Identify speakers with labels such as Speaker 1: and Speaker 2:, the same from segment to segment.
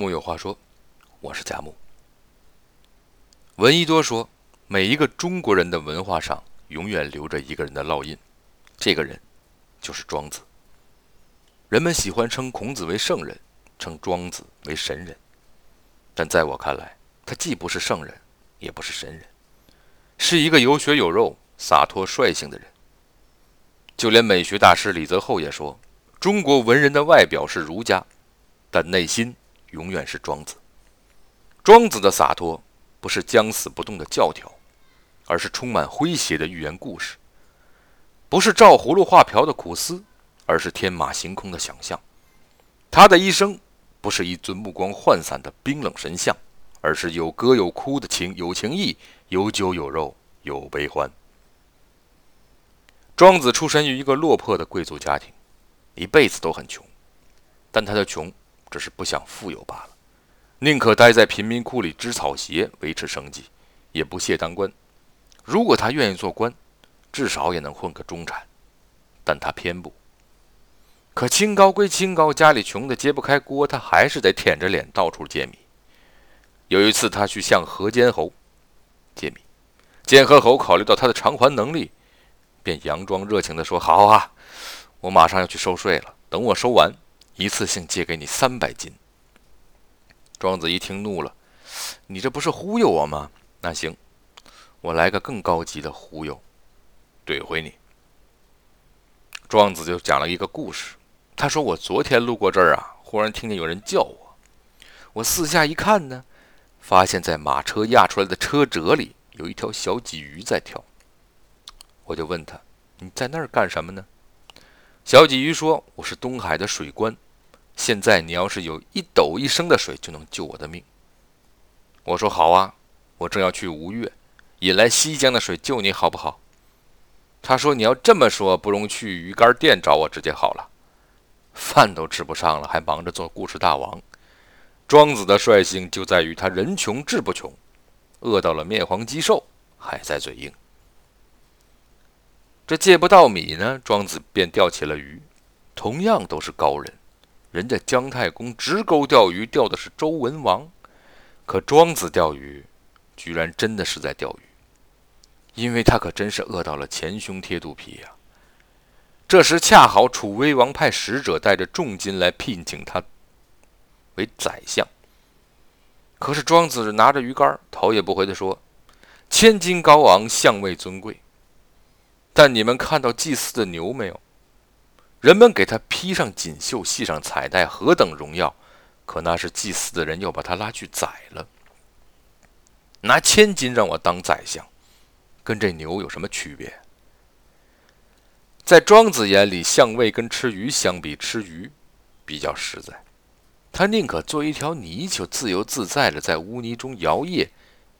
Speaker 1: 木有话说，我是贾木。闻一多说，每一个中国人的文化上永远留着一个人的烙印，这个人就是庄子。人们喜欢称孔子为圣人，称庄子为神人，但在我看来，他既不是圣人，也不是神人，是一个有血有肉、洒脱率性的人。就连美学大师李泽厚也说，中国文人的外表是儒家，但内心。永远是庄子。庄子的洒脱，不是将死不动的教条，而是充满诙谐的寓言故事；不是照葫芦画瓢的苦思，而是天马行空的想象。他的一生，不是一尊目光涣散的冰冷神像，而是有歌有哭的情，有情义，有酒有肉，有悲欢。庄子出身于一个落魄的贵族家庭，一辈子都很穷，但他的穷。只是不想富有罢了，宁可待在贫民窟里织草鞋维持生计，也不屑当官。如果他愿意做官，至少也能混个中产，但他偏不。可清高归清高，家里穷的揭不开锅，他还是得舔着脸到处借米。有一次，他去向河间侯借米，监河侯考虑到他的偿还能力，便佯装热情地说：“好啊，我马上要去收税了，等我收完。”一次性借给你三百斤。庄子一听怒了：“你这不是忽悠我吗？那行，我来个更高级的忽悠，怼回你。”庄子就讲了一个故事。他说：“我昨天路过这儿啊，忽然听见有人叫我。我四下一看呢，发现在马车压出来的车辙里有一条小鲫鱼在跳。我就问他：‘你在那儿干什么呢？’小鲫鱼说：‘我是东海的水官。’现在你要是有一斗一升的水，就能救我的命。我说好啊，我正要去吴越，引来西江的水救你好不好？他说你要这么说，不如去鱼竿店找我直接好了。饭都吃不上了，还忙着做故事大王。庄子的率性就在于他人穷志不穷，饿到了面黄肌瘦还在嘴硬。这借不到米呢，庄子便钓起了鱼，同样都是高人。人家姜太公直钩钓鱼，钓的是周文王，可庄子钓鱼，居然真的是在钓鱼，因为他可真是饿到了前胸贴肚皮呀。这时恰好楚威王派使者带着重金来聘请他为宰相，可是庄子拿着鱼竿，头也不回地说：“千金高昂，相位尊贵，但你们看到祭祀的牛没有？”人们给他披上锦绣，系上彩带，何等荣耀！可那是祭祀的人要把他拉去宰了。拿千金让我当宰相，跟这牛有什么区别？在庄子眼里，相位跟吃鱼相比，吃鱼比较实在。他宁可做一条泥鳅，自由自在的在污泥中摇曳，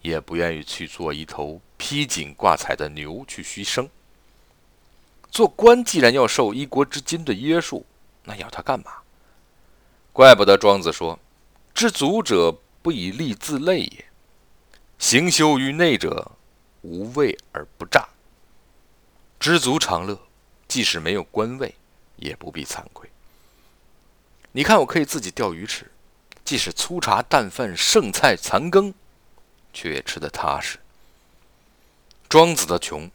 Speaker 1: 也不愿意去做一头披锦挂彩的牛去虚生。做官既然要受一国之君的约束，那要他干嘛？怪不得庄子说：“知足者不以利自累也，行修于内者，无畏而不诈。知足常乐，即使没有官位，也不必惭愧。你看，我可以自己钓鱼吃，即使粗茶淡饭、剩菜残羹，却也吃得踏实。”庄子的穷。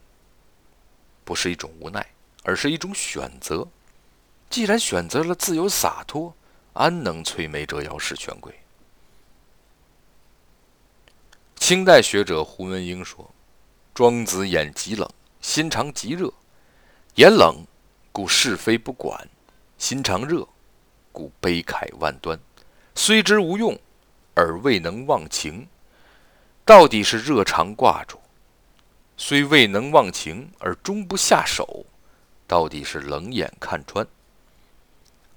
Speaker 1: 不是一种无奈，而是一种选择。既然选择了自由洒脱，安能摧眉折腰事权贵？清代学者胡文英说：“庄子眼极冷，心肠极热。眼冷，故是非不管；心肠热，故悲慨万端。虽知无用，而未能忘情。到底是热肠挂住。”虽未能忘情而终不下手，到底是冷眼看穿。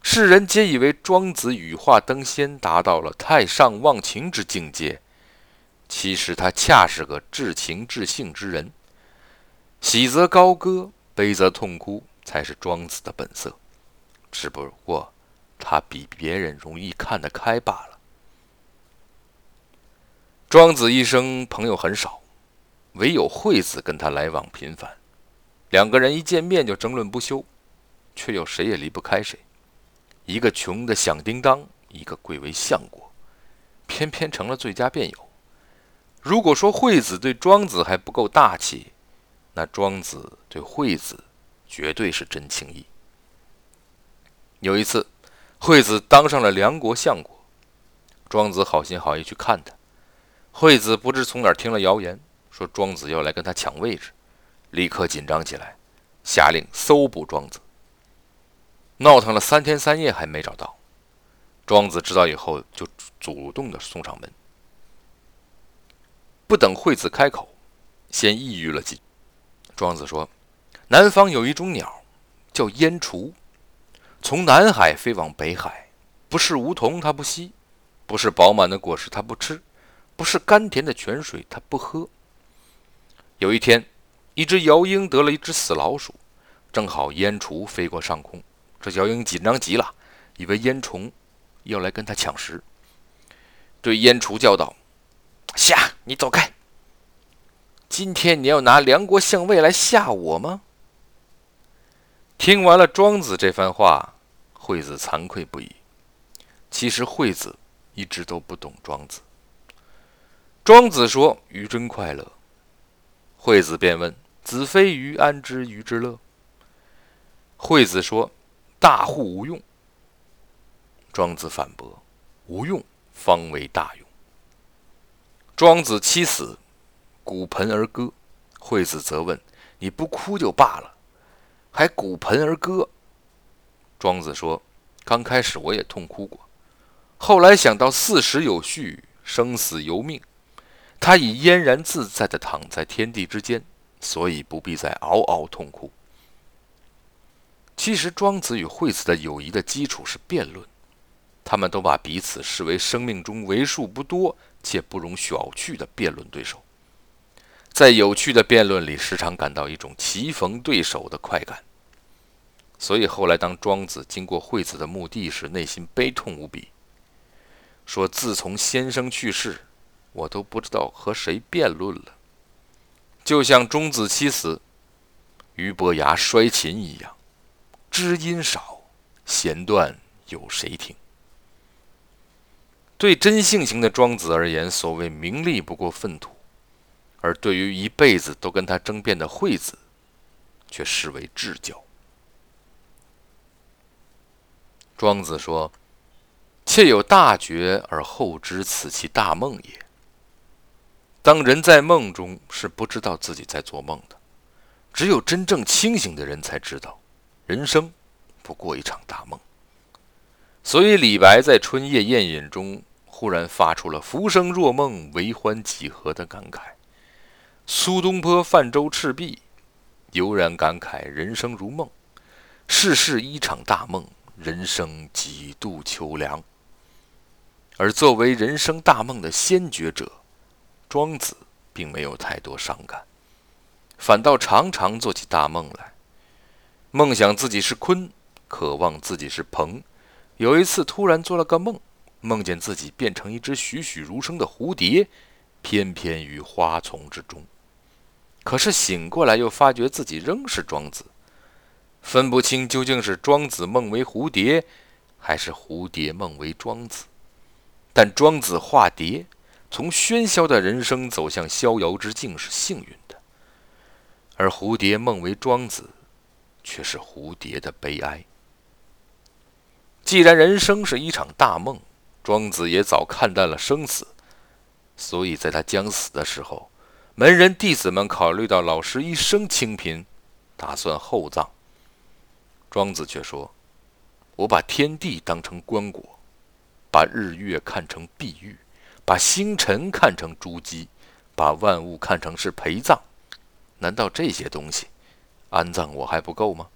Speaker 1: 世人皆以为庄子羽化登仙，达到了太上忘情之境界，其实他恰是个至情至性之人。喜则高歌，悲则痛哭，才是庄子的本色。只不过他比别人容易看得开罢了。庄子一生朋友很少。唯有惠子跟他来往频繁，两个人一见面就争论不休，却又谁也离不开谁。一个穷的响叮当，一个贵为相国，偏偏成了最佳辩友。如果说惠子对庄子还不够大气，那庄子对惠子绝对是真情谊。有一次，惠子当上了梁国相国，庄子好心好意去看他，惠子不知从哪儿听了谣言，说庄子要来跟他抢位置，立刻紧张起来，下令搜捕庄子。闹腾了三天三夜还没找到，庄子知道以后就主动的送上门，不等惠子开口，先抑郁了几。庄子说：“南方有一种鸟，叫燕雏，从南海飞往北海，不是梧桐它不吸，不是饱满的果实它不吃，不是甘甜的泉水它不喝。有一天，一只鹞鹰得了一只死老鼠，正好燕雏飞过上空。”这鹞鹰紧张极了，以为烟虫要来跟他抢食，对烟雏叫道：“下，你走开！今天你要拿梁国相位来吓我吗？”听完了庄子这番话，惠子惭愧不已。其实惠子一直都不懂庄子。庄子说：“鱼真快乐。”惠子便问：“子非鱼，安知鱼之乐？”惠子说。大户无用。庄子反驳：“无用方为大用。”庄子妻死，鼓盆而歌。惠子则问：“你不哭就罢了，还鼓盆而歌？”庄子说：“刚开始我也痛哭过，后来想到四时有序，生死由命，他已嫣然自在地躺在天地之间，所以不必再嗷嗷痛哭。”其实，庄子与惠子的友谊的基础是辩论，他们都把彼此视为生命中为数不多且不容小觑的辩论对手，在有趣的辩论里，时常感到一种棋逢对手的快感。所以后来，当庄子经过惠子的墓地时，内心悲痛无比，说：“自从先生去世，我都不知道和谁辩论了，就像钟子期死，俞伯牙摔琴一样。”知音少，弦断有谁听？对真性情的庄子而言，所谓名利不过粪土；而对于一辈子都跟他争辩的惠子，却视为至交。庄子说：“妾有大觉而后知此其大梦也。”当人在梦中，是不知道自己在做梦的；只有真正清醒的人才知道。人生不过一场大梦，所以李白在《春夜宴饮》中忽然发出了“浮生若梦，为欢几何”的感慨。苏东坡泛舟赤壁，悠然感慨：“人生如梦，世事一场大梦，人生几度秋凉。”而作为人生大梦的先觉者，庄子并没有太多伤感，反倒常常做起大梦来。梦想自己是鲲，渴望自己是鹏。有一次突然做了个梦，梦见自己变成一只栩栩如生的蝴蝶，翩翩于花丛之中。可是醒过来又发觉自己仍是庄子，分不清究竟是庄子梦为蝴蝶，还是蝴蝶梦为庄子。但庄子化蝶，从喧嚣的人生走向逍遥之境是幸运的，而蝴蝶梦为庄子。却是蝴蝶的悲哀。既然人生是一场大梦，庄子也早看淡了生死，所以在他将死的时候，门人弟子们考虑到老师一生清贫，打算厚葬。庄子却说：“我把天地当成棺椁，把日月看成碧玉，把星辰看成珠玑，把万物看成是陪葬。难道这些东西？”安葬我还不够吗？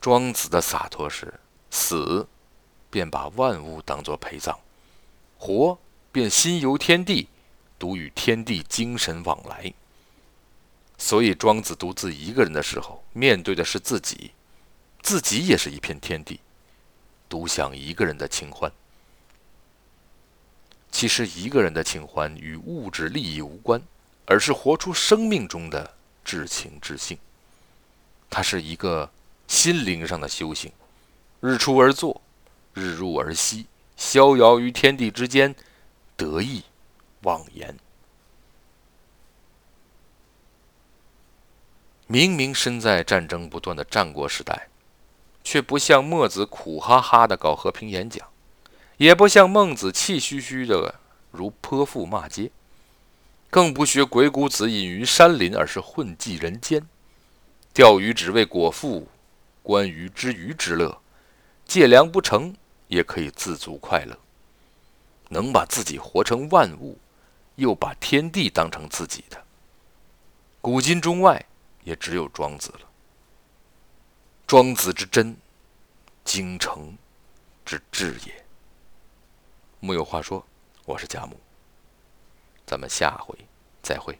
Speaker 1: 庄子的洒脱是死，便把万物当作陪葬；活，便心游天地，独与天地精神往来。所以，庄子独自一个人的时候，面对的是自己，自己也是一片天地，独享一个人的清欢。其实，一个人的情怀与物质利益无关，而是活出生命中的至情至性。它是一个心灵上的修行，日出而作，日入而息，逍遥于天地之间，得意妄言。明明身在战争不断的战国时代，却不像墨子苦哈哈的搞和平演讲，也不像孟子气吁吁的如泼妇骂街，更不学鬼谷子隐于山林，而是混迹人间。钓鱼只为果腹，观鱼之鱼之乐，借粮不成也可以自足快乐。能把自己活成万物，又把天地当成自己的，古今中外。也只有庄子了。庄子之真，京城之志也。木有话说，我是贾母，咱们下回再会。